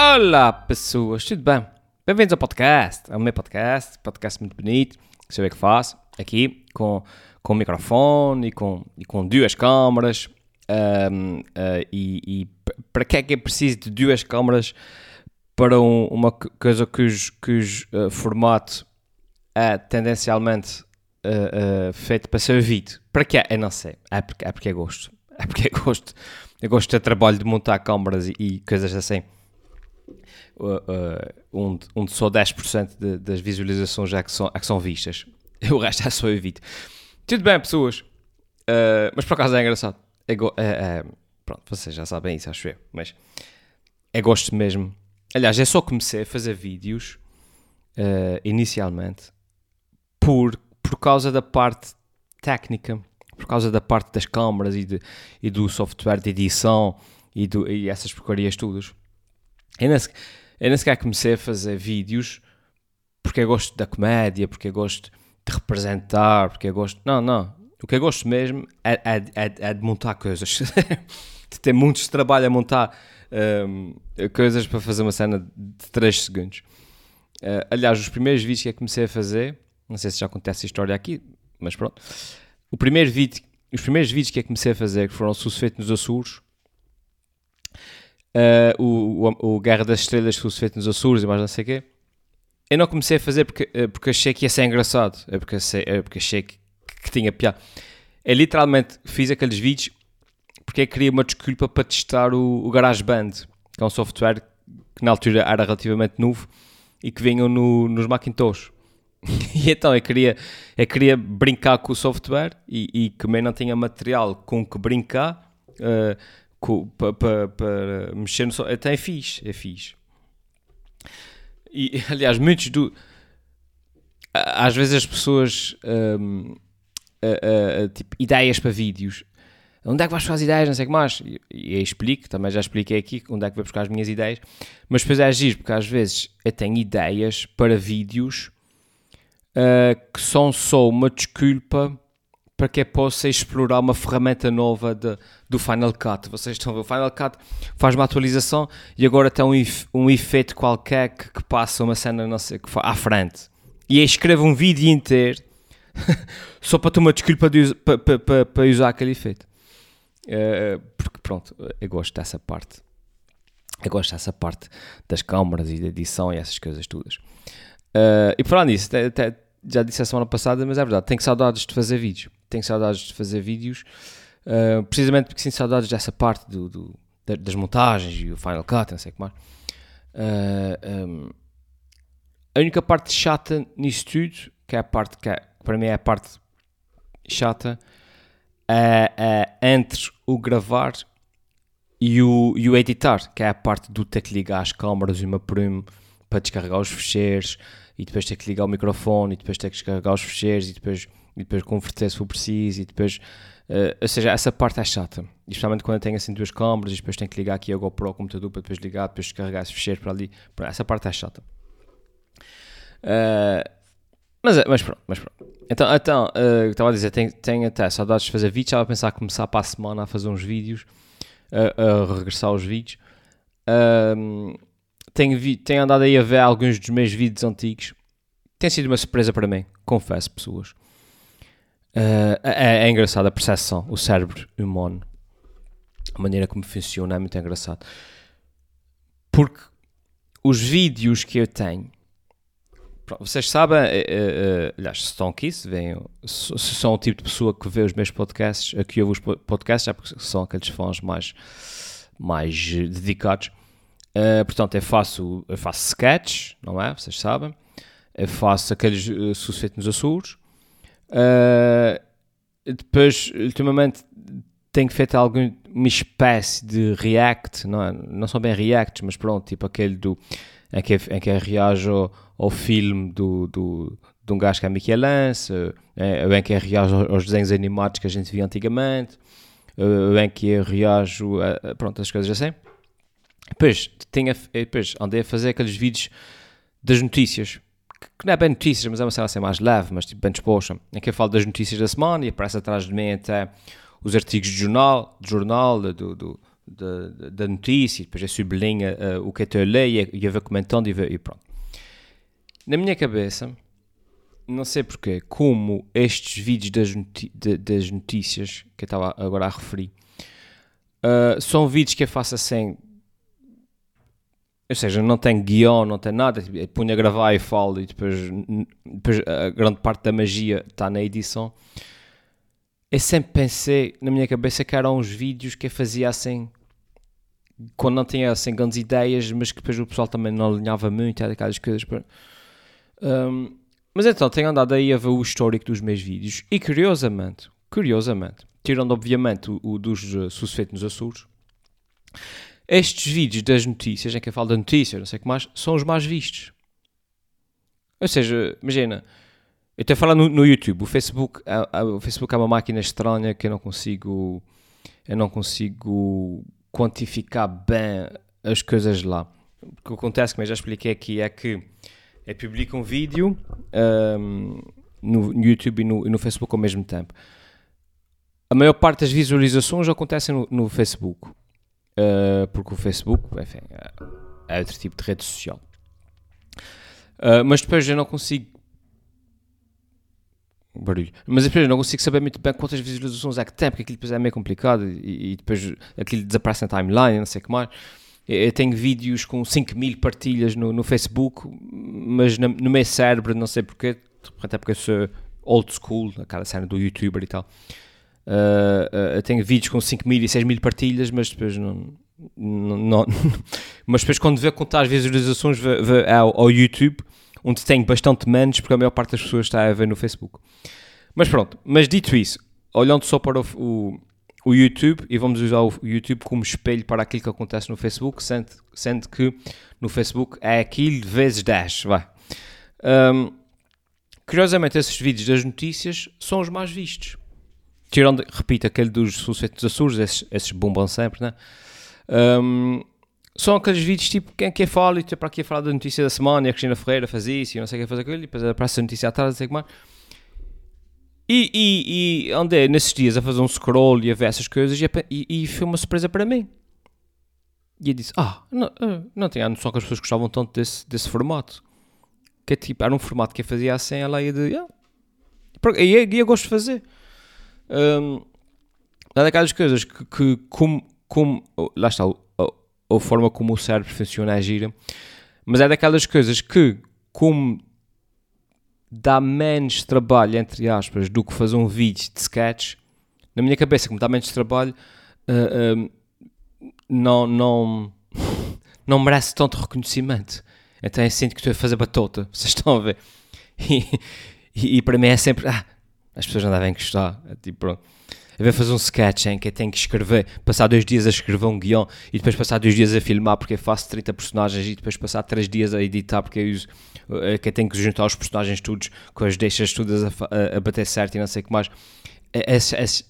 Olá pessoas, tudo bem? Bem-vindos ao podcast, ao meu podcast, podcast muito bonito, que sei o que faço, aqui com, com microfone e com, e com duas câmaras. Um, uh, e, e para que é que é preciso de duas câmaras para um, uma coisa cujo, cujo uh, formato é tendencialmente uh, feito para ser vídeo? Para que é? Eu não sei, é porque é, porque é gosto. É porque é gosto. Eu gosto de trabalho de montar câmaras e, e coisas assim. Uh, uh, onde, onde só 10% de, das visualizações é que, são, é que são vistas. O resto é só eu vídeo. Tudo bem, pessoas. Uh, mas por acaso é engraçado. É, é, é, pronto, vocês já sabem isso, acho eu. Mas é gosto mesmo. Aliás, é só comecei a fazer vídeos uh, inicialmente por, por causa da parte técnica, por causa da parte das câmaras e, de, e do software de edição e, do, e essas porcarias todas. Eu nem, sequer, eu nem sequer comecei a fazer vídeos porque eu gosto da comédia, porque eu gosto de representar, porque eu gosto. Não, não. O que eu gosto mesmo é, é, é, é de montar coisas. de ter muitos trabalho a montar um, coisas para fazer uma cena de 3 segundos. Uh, aliás, os primeiros vídeos que eu comecei a fazer, não sei se já acontece a história aqui, mas pronto. O primeiro vídeo, os primeiros vídeos que eu comecei a fazer, que foram feitos nos Açores, uh, o, o, o, Guerra das Estrelas que fosse feito nos Açores e mais não sei o quê, eu não comecei a fazer porque, uh, porque achei que ia ser engraçado, é porque, é porque achei que, que tinha piada. Eu literalmente fiz aqueles vídeos porque eu queria uma desculpa para testar o, o GarageBand, que é um software que na altura era relativamente novo e que vinham no, nos Macintosh. e então eu queria, eu queria brincar com o software e, e eu não tinha material com que brincar, uh, para pa, pa mexer no software, até é fixe, é fixe. E aliás, muitos do. Às vezes as pessoas. Um, tipo, ideias para vídeos. Onde é que vais buscar as ideias? Não sei o que mais. E, eu explico, também já expliquei aqui onde é que vou buscar as minhas ideias. Mas depois é agir, porque às vezes eu tenho ideias para vídeos uh, que são só uma desculpa para que eu possa explorar uma ferramenta nova de, do Final Cut. Vocês estão a ver, o Final Cut faz uma atualização e agora tem um, um efeito qualquer que, que, passa uma cena não sei, que à frente. E eu escrevo um vídeo inteiro só para ter uma desculpa de, para, para, para, usar aquele efeito. Uh, porque pronto, eu gosto dessa parte. Eu gosto dessa parte das câmaras e da edição e essas coisas todas. Uh, e falar nisso, até, até, já disse a semana passada, mas é verdade, tenho saudades de fazer vídeos. Tenho saudades de fazer vídeos, uh, precisamente porque sinto saudades dessa parte do, do, das montagens e o Final Cut, não sei o que mais. Uh, um, a única parte chata nisso tudo, que é a parte que, é, para mim é a parte chata, é, é entre o gravar e o, e o editar, que é a parte do ter que ligar as câmaras e uma por uma para descarregar os fecheiros e depois ter que ligar o microfone e depois ter que descarregar os fecheiros e depois, e depois converter se for preciso e depois... Uh, ou seja, essa parte é chata, especialmente quando eu tenho assim duas câmaras e depois tenho que ligar aqui a GoPro ao computador para depois ligar, depois descarregar esse fecheiro para ali. Essa parte é chata. Uh, mas, mas pronto, mas pronto. Então, então uh, estava a dizer, tenho, tenho até saudades de fazer vídeos, estava a pensar a começar para a semana a fazer uns vídeos, uh, a regressar aos vídeos. Uh, tenho, vi, tenho andado aí a ver alguns dos meus vídeos antigos. Tem sido uma surpresa para mim, confesso, pessoas. Uh, é, é engraçado a percepção, o cérebro humano, a maneira como funciona é muito engraçado. Porque os vídeos que eu tenho, vocês sabem, uh, uh, aliás, se estão aqui, se, vêm, se, são o tipo de pessoa que vê os meus podcasts, aqui ouve os podcasts, é porque são aqueles fãs mais, mais dedicados. Uh, portanto, eu faço, eu faço sketch, não é? Vocês sabem. Eu faço aqueles uh, susfeitos nos Açores. Uh, depois, ultimamente, tenho feito alguma espécie de react, não, é? não são bem reacts, mas pronto, tipo aquele do, em, que, em que eu reajo ao, ao filme do, do, de um gajo que é Michelangelo, uh, ou em que eu reajo aos desenhos animados que a gente via antigamente, ou em que eu reajo a pronto, as coisas assim. Depois, tinha, depois andei a fazer aqueles vídeos das notícias, que não é bem notícias, mas é uma cena assim mais leve, mas tipo bem disposta, em que eu falo das notícias da semana e aparece atrás de mim até os artigos de jornal, de jornal do, do, da, da notícia, depois eu sublinha uh, o que eu a ler e, eu vou comentando e, vou, e pronto. Na minha cabeça, não sei porquê, como estes vídeos das, das notícias que eu estava agora a referir uh, são vídeos que eu faço assim ou seja, não tem guião, não tem nada, tipo, punha a gravar e falo e depois, depois a grande parte da magia está na edição. Eu sempre pensei na minha cabeça que eram uns vídeos que eu fazia assim, quando não tinha assim grandes ideias, mas que depois o pessoal também não alinhava muito, aquelas coisas. Um, mas então, tenho andado aí a ver o histórico dos meus vídeos e curiosamente, curiosamente, tirando obviamente o, o dos uh, suceitos nos Açores, estes vídeos das notícias, em que eu falo da notícia, não sei o que mais, são os mais vistos. Ou seja, imagina, eu estou a falar no, no YouTube, o Facebook, a, a, o Facebook é uma máquina estranha que eu não consigo, eu não consigo quantificar bem as coisas lá. O que acontece, como eu já expliquei aqui, é que eu publico um vídeo um, no, no, YouTube e no, e no, Facebook ao mesmo tempo. A maior parte das visualizações acontecem no, no Facebook uh, porque o Facebook enfim, é, é outro tipo de rede social. Uh, mas depois eu não consigo. Barulho. Mas depois não consigo saber muito bem quantas visualizações é que tem, porque aquilo depois é meio complicado e, e depois aquilo desaparece na timeline, não sei o que mais. Eu tenho vídeos com 5 mil partilhas no, no Facebook, mas no, no meu cérebro, não sei porquê, até porque eu sou old school, aquela cena do youtuber e tal. Uh, uh, tenho vídeos com 5 mil e 6 mil partilhas, mas depois não, não, não mas depois quando vê contar as visualizações vê, vê ao, ao, YouTube, onde tem bastante menos, porque a maior parte das pessoas está a ver no Facebook. Mas pronto, mas dito isso, olhando só para o, o, o YouTube, e vamos usar o YouTube como espelho para aquilo que acontece no Facebook, sendo, sendo que no Facebook é aquilo vezes 10, vai. Um, curiosamente, esses vídeos das notícias são os mais vistos tirando, repito, aquele dos suceitos Açores, esses, esses bombam sempre, né? Um, são aqueles vídeos tipo quem quer fala e para aqui falar da notícia da semana e a Cristina Ferreira faz isso e não sei o que faz aquilo e depois aparece a notícia atrás, não sei o que mais. E, e, e andei nesses dias a fazer um scroll e a ver essas coisas e, e, e foi uma surpresa para mim. E eu disse: Ah, não, não tinha a noção que as pessoas gostavam tanto desse, desse formato. Que é tipo, era um formato que eu fazia assim, ela ia de. Yeah. E eu, eu gosto de fazer. Um, é daquelas coisas que, que como, como, lá está, a, a, forma como o cérebro funciona é gira, mas é daquelas coisas que, como dá menos trabalho, entre aspas, do que fazer um vídeo de sketch, na minha cabeça, como dá menos trabalho, uh, uh, não, não, não merece tanto reconhecimento. Então eu sinto que estou a fazer batota, vocês estão a ver? E, e, e para mim é sempre, ah, as pessoas não devem gostar. É tipo, pronto. Eu vou fazer um sketch em que eu tenho que escrever, passar dois dias a escrever um guião e depois passar dois dias a filmar porque eu faço 30 personagens e depois passar três dias a editar porque eu, uso, eh, que eu tenho que juntar os personagens todos com as deixas todas a, a, a bater certo e não sei o que mais. É, esse, esse,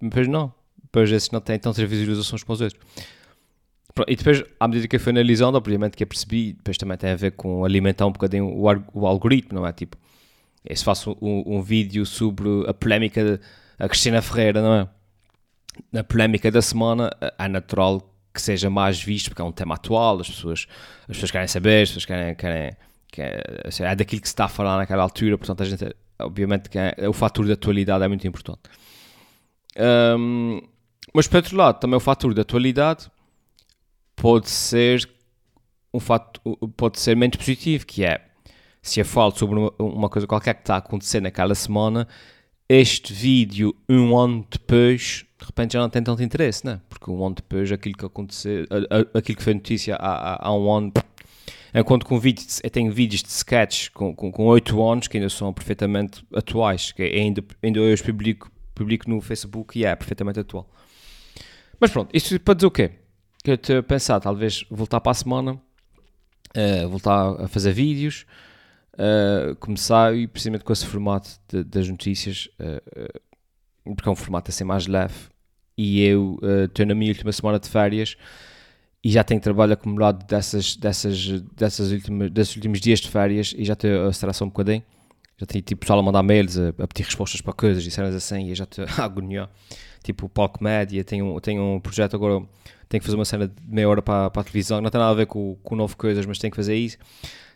depois não. Depois esses não têm tantas visualizações como os outros. E depois, à medida que eu fui analisando, obviamente que eu percebi, depois também tem a ver com alimentar um bocadinho o, o algoritmo, não é? Tipo, e se faço um, um vídeo sobre a polémica da Cristina Ferreira, não é? Na polémica da semana, é natural que seja mais visto, porque é um tema atual, as pessoas, as pessoas querem saber, as pessoas querem, querem, é daquilo que se está a falar naquela altura, portanto, a gente, obviamente, é, o fator da atualidade é muito importante. Um, mas, por outro lado, também o fator da atualidade pode ser um fato, pode ser menos positivo, que é se eu falo sobre uma, coisa qualquer que está a acontecer naquela semana, este vídeo, um ano depois, de repente já não tem tanto interesse, né? Porque um ano depois, aquilo que aconteceu, aquilo que foi notícia há, há, há um ano, enquanto com vídeos, eu tenho vídeos de sketch com, com, com 8 anos que ainda são perfeitamente atuais, que ainda, ainda hoje publico, publico no Facebook e é perfeitamente atual. Mas pronto, isto para dizer o quê? Que eu estou a pensar, talvez voltar para a semana, uh, voltar a fazer vídeos, uh, começar e precisamente com esse formato de, das notícias, uh, porque é um formato assim mais leve. E eu estou na minha última semana de férias e já tenho trabalho acumulado dessas, dessas, dessas últimas, desses últimos dias de férias e já estou a estressar um bocadinho. Já tinha tipo pessoal a mandar mails, a, a pedir respostas para coisas e cenas assim, e já estou a agoniar. Tipo, palco média, tenho, tenho um projeto agora, tenho que fazer uma cena de meia hora para, para a televisão, não tem nada a ver com, com novo coisas, mas tenho que fazer isso.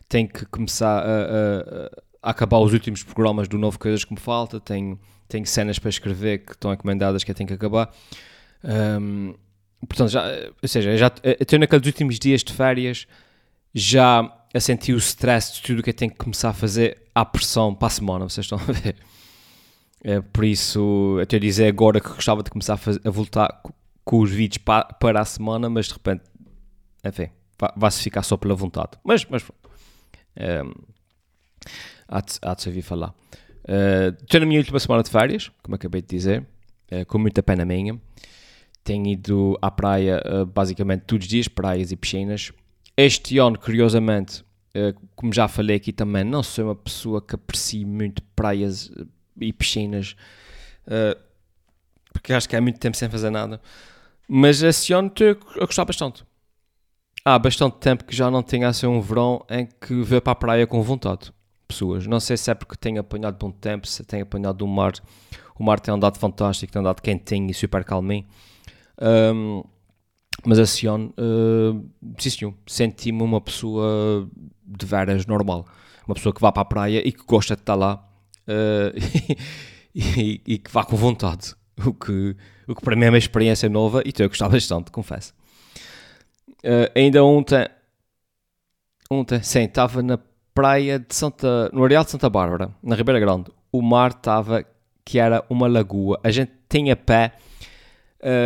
Tenho que começar a, a, a acabar os últimos programas do novo coisas que me falta, tenho, tenho cenas para escrever que estão encomendadas que eu tenho que acabar. Um, portanto, já, ou seja, já estou naqueles últimos dias de férias já a o stress de tudo que eu tenho que começar a fazer à pressão para a semana, vocês estão a ver? É, por isso, te dizer agora que gostava de começar a, fazer, a voltar com os vídeos para, para a semana, mas de repente, enfim, vai-se ficar só pela vontade. Mas, mas é, há, de, há de se ouvir falar. Uh, estou na minha última semana de férias, como acabei de dizer, uh, com muita pena minha. Tenho ido à praia uh, basicamente todos os dias, praias e piscinas. Este ano, curiosamente, uh, como já falei aqui também, não sou uma pessoa que aprecie muito praias eh, e piscinas, porque acho que há muito tempo sem fazer nada. Mas este ano estou a gostar bastante. Há bastante tempo que já não tenho assim um verão em que vou para a praia com vontade. Pessoas, não sei se é porque tenho apanhado bom tempo, se tenho apanhado o mar. O mar tem andado fantástico, tem andado quentinho e super calminho. Um, mas esse ano, uh, sim senhor, senti-me uma pessoa de veras normal. Uma pessoa que vá para a praia e que gosta de estar lá uh, e, e, que vá com vontade. O que, o que para mim é uma experiência nova e estou a gostar bastante, confesso. Uh, ainda ontem, ontem, sim, estava na praia de Santa, no Areal de Santa Bárbara, na Ribeira Grande. O mar estava, que era uma lagoa. A gente tinha pé.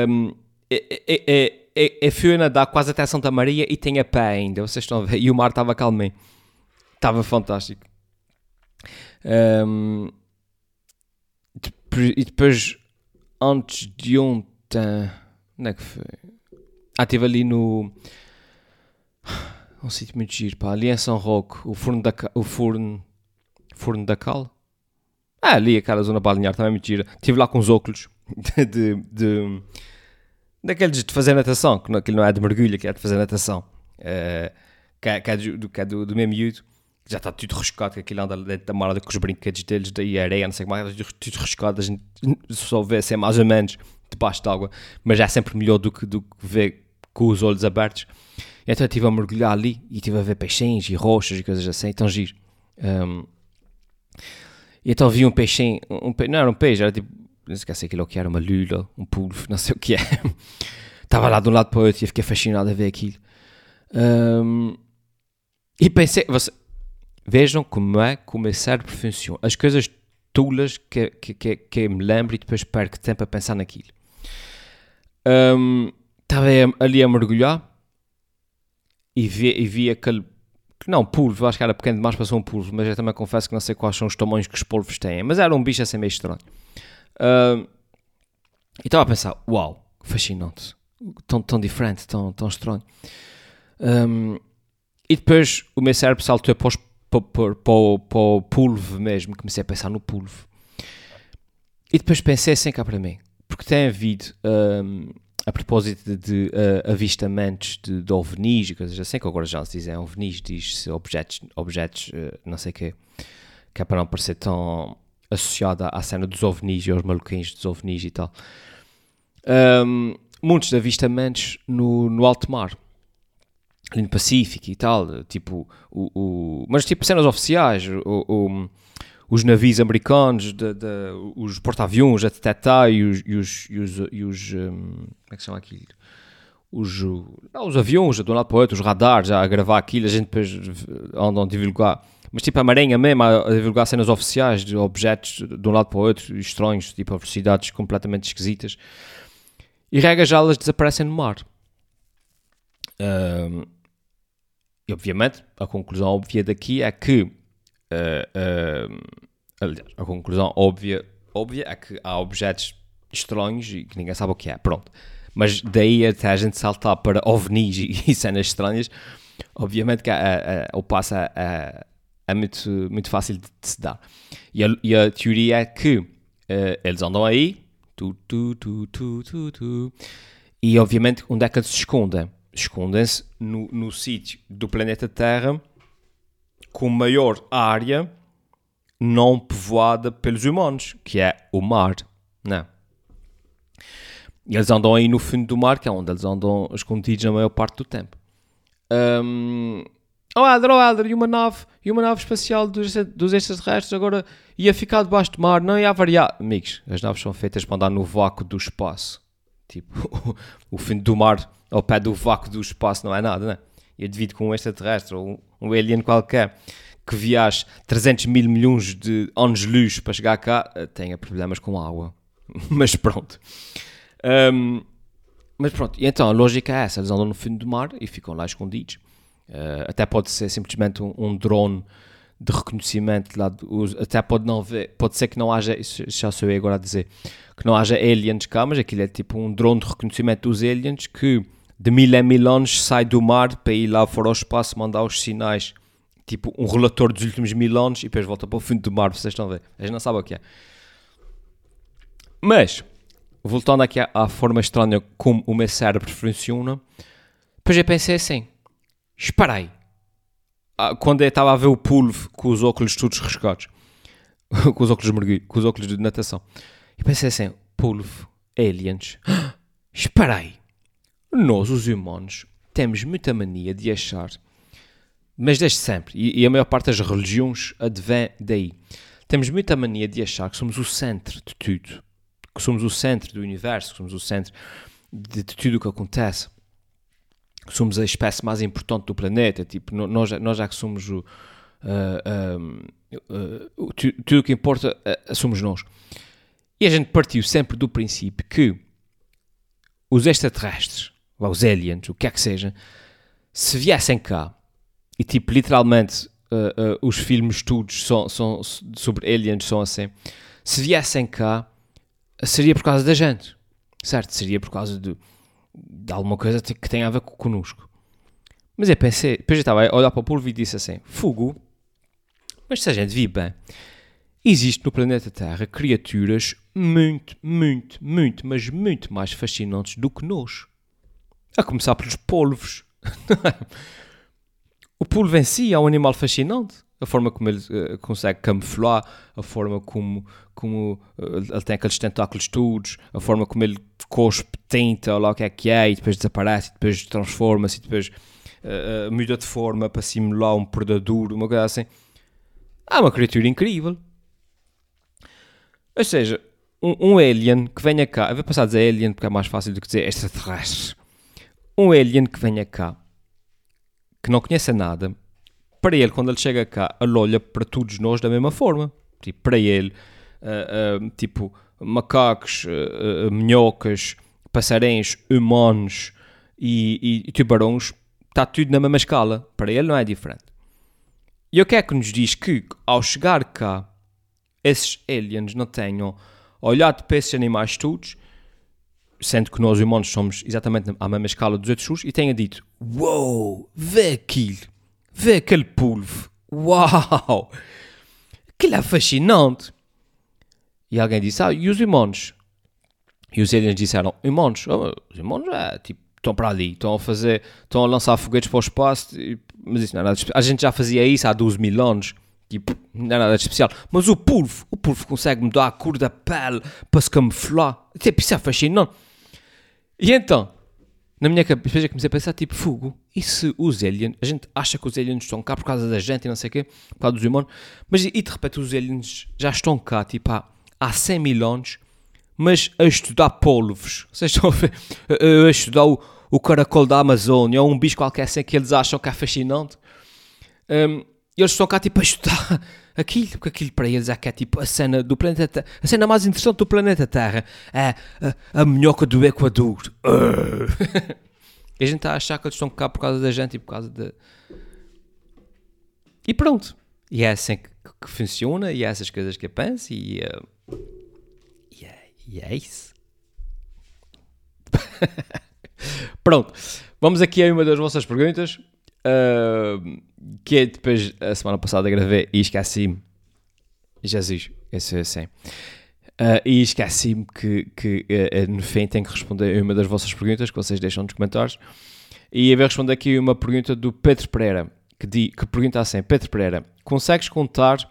Um, é, é, é, é fui a nadar quase até Santa Maria e tem a pé ainda, vocês estão a ver, e o mar estava calminho. Estava fantástico. Um, e depois, antes de ontem, onde é que foi? Ah, estive ali no. Um sítio muito giro, pá, ali em São Roque, o forno da, o forno, forno da Cal. Ah, ali aquela zona balnear também é muito gira. Estive lá com os óculos de, de, de daqueles de fazer natação, que aquilo não é de mergulho, que é de fazer natação, uh, que, é, que, é do, que é do, do meu miúdo, já está tudo rescocado, que aquilo anda dentro da morada com os brinquedos deles, daí a areia, não sei como é, tudo rescocado, a gente só vê assim mais ou menos debaixo d'água, mas é sempre melhor do que, do que ver com os olhos abertos. Então eu estive a mergulhar ali e estive a ver peixinhos e rochas e coisas assim, tão giro. Um, então vi um peixinho, um, não era um peixe, era tipo não esquece aquilo que era, uma lula, um pulvo, não sei o que é. Estava lá de um lado para o outro e fiquei fascinado a ver aquilo. Um, e pensei, você, vejam como é que o meu cérebro funciona. As coisas tulas que, que, que, que me lembro e depois perco tempo a pensar naquilo. Um, estava ali a mergulhar e vi, e vi aquele. Não, pulvo, acho que era pequeno demais para ser um pulvo, mas eu também confesso que não sei quais são os tamanhos que os polvos têm. Mas era um bicho assim meio estranho. Uh, e estava a pensar, uau, fascinante, tão, tão diferente, tão, tão estranho. Um, e depois o meu cérebro saltou para, os, para, para, para o pulvo mesmo, comecei a pensar no pulvo. E depois pensei assim cá para mim, porque tem havido, um, a propósito de, de uh, avistamentos de, de ovnis e coisas assim, que agora já se dizem ovnis, diz-se objetos, objetos uh, não sei o quê, que é para não parecer tão associada à cena dos ovnis e aos maluquinhos dos ovnis e tal. Um, muitos avistamentos no, no alto mar, no Pacífico e tal, tipo, o, o mas tipo cenas oficiais, o, o os navios americanos, de, de, os porta-aviões a detectar e os, e os, e os, e os um, como é que são aquilo? Os, não, os aviões de um lado para o outro, os radares a gravar aquilo, a gente depois andam a divulgar mas tipo a Marinha mesmo a, divulgar cenas oficiais de objetos de um lado para o outro, estranhos, tipo a velocidades completamente esquisitas. E regra já elas desaparecem no mar. Um, e obviamente a conclusão óbvia daqui é que uh, uh, aliás, a conclusão óbvia, óbvia é que há objetos estranhos e que ninguém sabe o que é. Pronto. Mas daí até a gente saltar para ovnis e, cenas estranhas, obviamente que o passo a, a é muito, muito fácil de, de se dar. E a, e a, teoria é que uh, eles andam aí, tu, tu, tu, tu, tu, tu, e obviamente onde é que eles se escondem? Escondem-se no, no sítio do planeta Terra com maior área não povoada pelos humanos, que é o mar, né? E eles andam aí no fundo do mar, que é onde eles andam escondidos a maior parte do tempo. Um, oh Adler, oh Adler, e uma nave, e uma nave espacial dos, dos extraterrestres agora ia ficar debaixo do mar, não ia variar. Amigos, as naves são feitas para andar no vácuo do espaço. Tipo, o fundo do mar ao pé do vácuo do espaço não é nada, né? E devido com um extraterrestre ou um, alien qualquer que viaje 300 mil milhões de anos-luz para chegar cá, eh, tenha problemas com água. Mas pronto. Um, mas pronto, e então a lógica é essa: eles andam no fundo do mar e ficam lá escondidos. Uh, até pode ser simplesmente um, um drone de reconhecimento lá, até pode não ver, pode ser que não haja, isso já sou eu agora a dizer, que não haja aliens cá, mas aquilo é tipo um drone de reconhecimento dos aliens que de mil em mil anos sai do mar para ir lá fora ao espaço mandar os sinais, tipo um relator dos últimos mil anos e depois volta para o fundo do mar, vocês estão a ver, gente não sabe o que é. Mas, voltando aqui à, à, forma estranha como o meu cérebro funciona, depois eu pensei assim: espera aí. Ah, quando eu estava a ver o pulvo com os óculos todos riscados, com os óculos de mergulho, com os óculos de natação, e pensei assim: pulvo, aliens. espera aí. Nós, os humanos, temos muita mania de achar, mas desde sempre, e, e a maior parte das religiões advém daí, temos muita mania de achar que somos o centro de tudo que somos o centro do universo, que somos o centro de, de tudo o que acontece, que somos a espécie mais importante do planeta, tipo, nós, nós já que somos o. Uh, uh, uh, tudo o que importa uh, somos nós. E a gente partiu sempre do princípio que os extraterrestres, ou os aliens, o que é que seja, se viessem cá e tipo, literalmente uh, uh, os filmes todos são, são, sobre aliens são assim, se viessem cá seria por causa da gente, certo? Seria por causa de, de alguma coisa que tem a ver connosco. Mas eu pensei, depois eu estava a olhar para o polvo e disse assim: Fogo, mas se a gente vive bem, existe no planeta Terra criaturas muito, muito, muito, mas muito mais fascinantes do que nós. A começar pelos polvos. o polvo em si é um animal fascinante a forma como ele uh, consegue camuflar, a forma como, como uh, ele tem aqueles tentáculos todos, a forma como ele cospe tinta, ou lá o que é que é, e depois desaparece, e depois transforma-se, e depois uh, muda de forma para simular um predador, uma coisa assim. É uma criatura incrível. Ou seja, um, um alien que venha cá, eu vou passar a dizer alien porque é mais fácil do que dizer extraterrestre. Um alien que venha cá, que não conheça nada, para ele, quando ele chega cá, ele olha para todos nós da mesma forma. Tipo, para ele, uh, uh, tipo, macacos, uh, minhocas, passarinhos, humanos e, e, e tubarões, está tudo na mesma escala. Para ele não é diferente. E o que é que nos diz que, ao chegar cá, esses aliens não tenham olhado para esses animais todos, sendo que nós humanos somos exatamente à mesma escala dos outros e tenha dito: Uou, wow, vê aquilo Vê aquele polvo. Uau! Aquilo é fascinante. E alguém disse, ah, e os irmãos? E os aliens disseram, irmãos? Oh, os irmãos é, tipo, estão para ali, estão a fazer, estão a lançar foguetes para o espaço, mas isso não é nada especial. A gente já fazia isso há 12 mil anos, tipo, não é nada especial. Mas o polvo, o polvo consegue mudar a cor da pele para se camuflar. Tipo, isso é fascinante. E então, na minha cabeça comecei a pensar, tipo, fogo, e se os aliens, a gente acha que os aliens estão cá por causa da gente e não sei o quê, por causa dos humanos, mas e de repente os aliens já estão cá, tipo, há, há 100 mil anos, mas a estudar polvos, vocês estão a ver, a, a estudar o, o caracol da Amazônia, ou um bicho qualquer assim que eles acham que é fascinante, um, e eles estão cá, tipo, a estudar aquilo, porque aquilo para eles é que é tipo a cena do planeta Terra, a cena mais interessante do planeta Terra é a, a minhoca do Equador. e a gente está a achar que eles estão cá por causa da gente e por causa de. E pronto. E é assim que, que funciona, e é essas coisas que eu penso, e, uh, e, é, e é isso. pronto. Vamos aqui a uma das vossas perguntas. Que é depois, a semana passada gravei e esqueci-me. Jesus, esse é assim. Uh, e esqueci-me que, que uh, no fim tenho que responder a uma das vossas perguntas que vocês deixam nos comentários. E eu vou responder aqui uma pergunta do Pedro Pereira, que, di, que pergunta assim: Pedro Pereira, consegues contar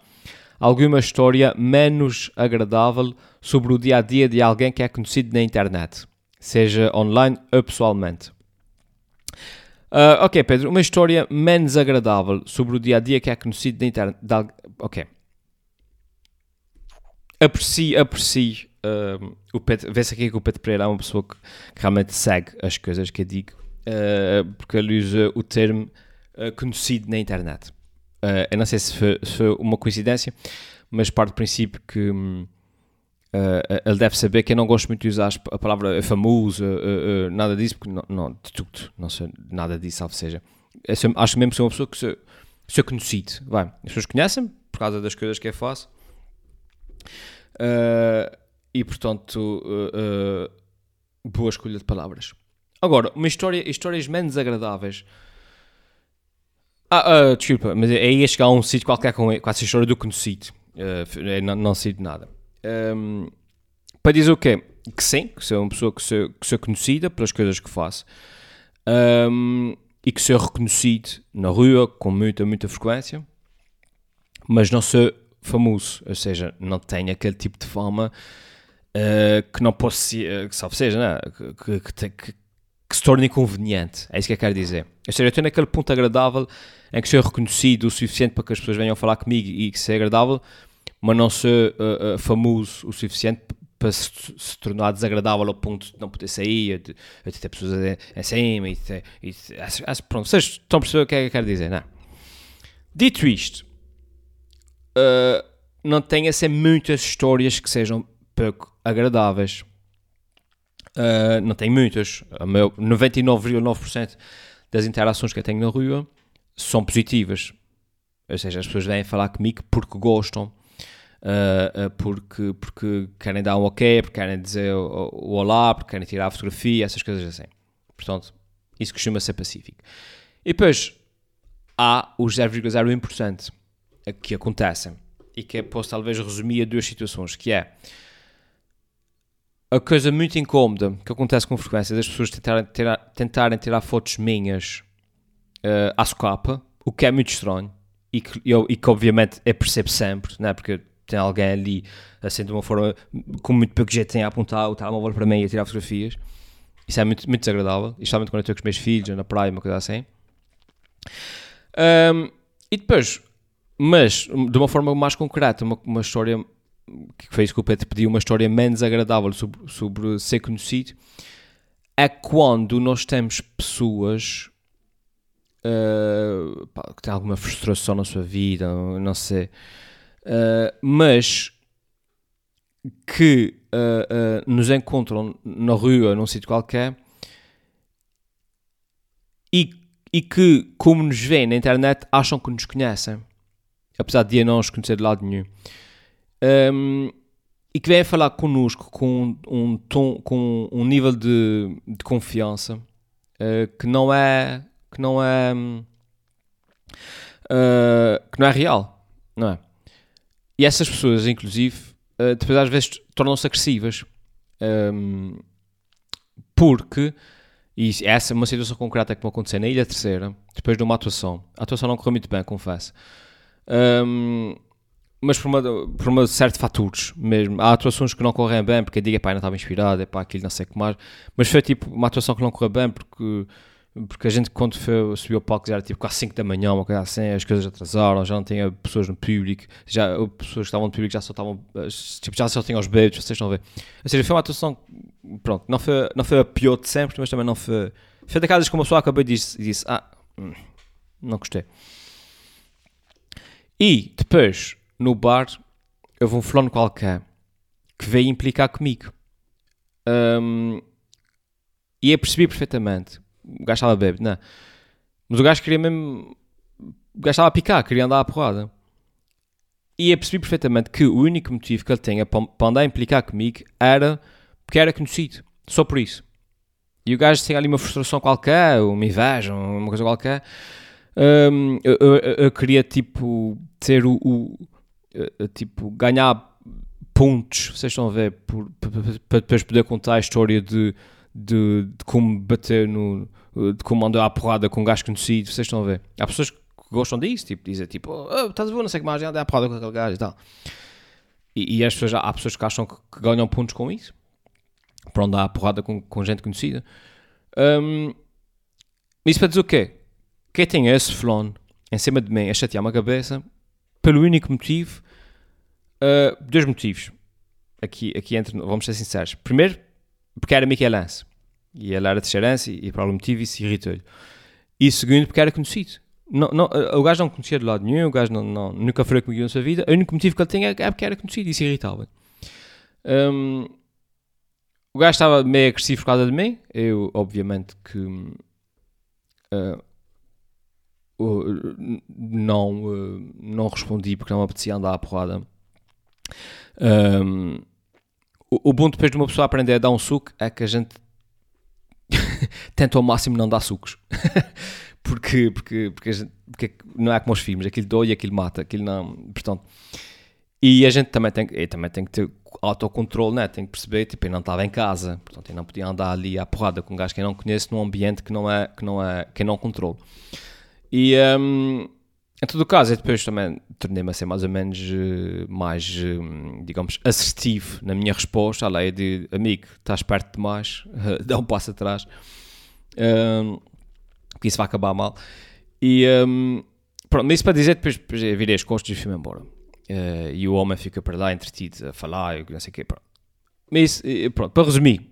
alguma história menos agradável sobre o dia a dia de alguém que é conhecido na internet, seja online ou pessoalmente. Uh, ok, Pedro, uma história menos agradável sobre o dia a dia que é conhecido na internet. Ok. Aprecio, aprecio uh, o Pedro. Vê-se aqui que o Pedro Pereira é uma pessoa que, que realmente segue as coisas que eu digo, uh, porque ele usa o termo conhecido na internet. eu não sei se foi, se foi, uma coincidência, mas parte do princípio que. Um, Uh, ele deve saber que eu não gosto muito de usar a palavra famoso, uh, uh, nada disso, porque não, não, de tudo, não sei nada disso, salvo seja. Sou, acho mesmo que sou uma pessoa que sou, sou conhecido. Vai, as pessoas conhecem por causa das coisas que eu faço. e portanto, boa escolha de palavras. Agora, uma história, histórias menos agradáveis. Ah, desculpa, mas aí ia chegar a um sítio qualquer com, com essa história do conhecido. não, não sei de nada. Um, para dizer o quê? Que sim, que sou uma pessoa que sou, que sou conhecida pelas coisas que faço um, e que sou reconhecido na rua com muita, muita frequência, mas não sou famoso, ou seja, não tenho aquele tipo de fama uh, que não posso ser, uh, que salve seja, né? que, que, que, que, se torne inconveniente. É isso que eu quero dizer. Ou seja, eu estou naquele ponto agradável em que sou reconhecido o suficiente para que as pessoas venham falar comigo e que seja agradável, mas não ser uh, uh, famoso o suficiente para se, se, tornar desagradável ao ponto de não poder sair, de, de ter pessoas em cima e, e pronto, vocês estão a perceber o que é que eu quero dizer, não? Dito isto, uh, não tem a ser muitas histórias que sejam pouco agradáveis. Uh, não tem muitas. 99,9% das interações que eu tenho na rua são positivas. Ou seja, as pessoas vêm falar comigo porque gostam uh, uh, porque, porque querem dar um ok, porque querem dizer o, o, olá, porque querem tirar a fotografia, essas coisas assim. Portanto, isso costuma ser pacífico. E depois há os 0,01% que acontecem e que posso talvez resumir a duas situações, que é a coisa muito incómoda que acontece com frequência das pessoas tentarem tirar, tentarem tirar fotos minhas uh, à socapa, o que é muito estranho e que, eu, e que obviamente eu percebo sempre, né? porque tem alguém ali assim de uma forma com muito pouco jeito tem a apontar o telemóvel para mim e a tirar fotografias. Isso é muito, muito desagradável, especialmente quando eu estou com os meus filhos na praia, uma coisa assim. Um, e depois, mas de uma forma mais concreta, uma, uma história que foi isso que o Pedro pediu, uma história menos agradável sobre, sobre ser conhecido, é quando nós temos pessoas uh, pá, que têm alguma frustração na sua vida, não sei, uh, mas que uh, uh, nos encontram na rua, num sítio qualquer, e, e que, como nos veem na internet, acham que nos conhecem, apesar de não nos conhecer de lado nenhum. Um, e que vêm falar connosco com um, tom, com um nível de, de confiança uh, que não é que não é uh, que não é real, não é? E essas pessoas, inclusive, uh, depois às vezes tornam-se agressivas. Um, porque, e essa é uma situação concreta que me aconteceu na Ilha Terceira, depois de uma atuação. A atuação não correu muito bem, confesso. Um, mas por uma, por uma fatores mesmo. Há atuações que não correm bem porque eu digo, pá, não estava inspirado, é pá, aquilo não sei o que mais. Mas foi tipo uma atuação que não correu bem porque porque a gente quando foi, subiu ao palco já era tipo quase 5 da manhã, uma coisa assim, as coisas atrasaram, já não tinha pessoas no público, já, pessoas que estavam no público já só estavam, tipo, já só tinham os bebês, vocês estão a ver. Ou seja, foi uma atuação, pronto, não foi, não foi a pior de sempre, mas também não foi, foi daquelas como a pessoa acabou e disse, disse ah, hum, não gostei. E depois, no bar, houve um fulano qualquer que veio implicar comigo. Um, e eu percebi perfeitamente o gajo estava bêbado, não. Mas o gajo queria mesmo. O gajo estava a picar, queria andar à porrada. E eu percebi perfeitamente que o único motivo que ele tinha para andar a implicar comigo era porque era conhecido. Só por isso. E o gajo tinha ali uma frustração qualquer, uma inveja, uma coisa qualquer. Um, eu, eu, eu, queria, tipo, ter o, o, tipo, ganhar pontos, vocês estão a ver, para depois poder contar a história de, de, de como bater no, de como andou à porrada com um gajo conhecido, vocês estão a ver. Há pessoas que gostam disso, tipo, dizer tipo, oh, estás a ver, não sei que mais, anda a porrada com aquele gajo e tal. E, e as pessoas, há pessoas que acham que, que ganham pontos com isso, para andar a porrada com, com gente conhecida. Um, isso para dizer o quê? Quem tem esse flon em cima de mim a chatear-me a cabeça, pelo único motivo, uh, dois motivos. Aqui, aqui entre, vamos ser sinceros. Primeiro, porque era Michelense. E ele era de Xerense e, e por algum motivo isso irritou-lhe. E segundo, porque era conhecido. Não, não, o gajo não conhecia de lado nenhum, o gajo não, não, nunca foi comigo na sua vida. O único motivo que ele tinha é porque era conhecido e isso irritava. Um, o gajo estava meio agressivo por causa de mim. Eu, obviamente, que uh, uh, não, uh, não respondi porque não me apetecia andar à porrada. Um, o, bom depois de uma pessoa aprender a dar um suco é que a gente tenta ao máximo não dar sucos. porque, porque, porque, gente, porque, não é como os filmes, aquilo dói e aquilo mata, aquilo não. Portanto, e a gente também tem, também tem que ter autocontrole, né? tem que perceber, tipo, eu não estava em casa, portanto, eu não podia andar ali à porrada com um gajo que eu não conheço num ambiente que não é, que não é, que eu não controlo. E, um, em todo o caso, eu depois também tornei-me a ser mais ou menos eh, mais, eh, digamos, assertivo na minha resposta, à lei de amigo, estás perto demais, dá um passo atrás, um, porque isso vai acabar mal. E um, pronto, isso para dizer, depois, depois virei as costas e fui-me embora. Uh, e o homem fica para lá entretido a falar, não sei o quê. Pronto. Mas pronto, para resumir,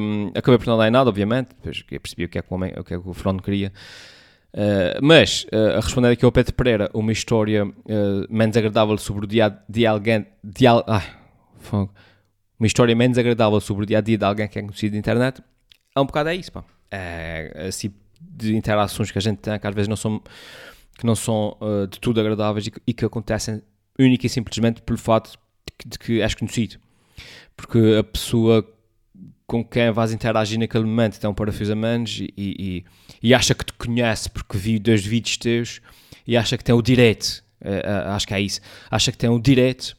um, acabei por não dar em nada, obviamente, depois percebi o que é que o, homem, o, que é que o Fernando queria. Uh, mas, uh, a responder aqui ao Pedro Pereira, uma história uh, menos agradável sobre o dia de alguém. De al, uma história menos agradável sobre o dia a dia de alguém que é conhecido na internet. É um bocado é isso, pá. É esse tipo de interações que a gente tem, que às vezes não são, que não são de tudo agradáveis e que, e que, acontecem única e simplesmente pelo fato de que, de que és conhecido. Porque a pessoa com quem vais interagir naquele momento tem um parafuso a menos e, e, e, acha que te conhece porque viu dois vídeos teus e acha que tem o direito, uh, uh, acho que é isso, acha que tem o direito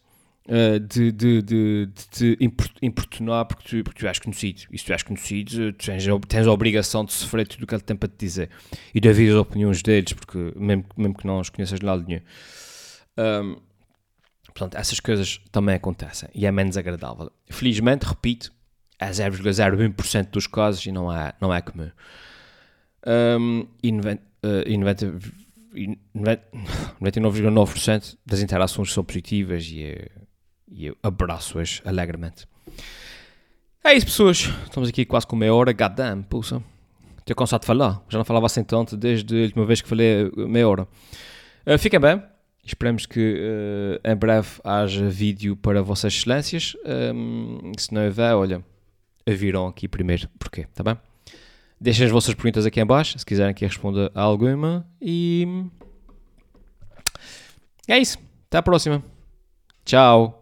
uh, de, de, de, de, te importunar porque tu, porque tu és conhecido. E se tu és conhecido, tu tens, tens a obrigação de sofrer tudo o que ele tem para te dizer e de ouvir as opiniões deles, porque mesmo, mesmo que não os conheças de lado nenhum. Um, portanto, essas coisas também acontecem e é menos agradável. Felizmente, repito, é 0,01% dos casos e não é, não é comum. Um, e 99,9% das interações são positivas e, e eu abraço-as alegremente. É isso, pessoas. Estamos aqui quase com meia hora. Goddamn, pulsa. Estou cansado de falar. Já não falava assim tanto desde a última vez que falei meia hora. Uh, fiquem bem. Esperamos que uh, em breve haja vídeo para vossas excelências. Um, se não houver, olha, viram aqui primeiro porquê, tá bem? Deixem as vossas perguntas aqui em baixo, se quiserem que eu responda a alguma. E é isso. Até a próxima. Tchau.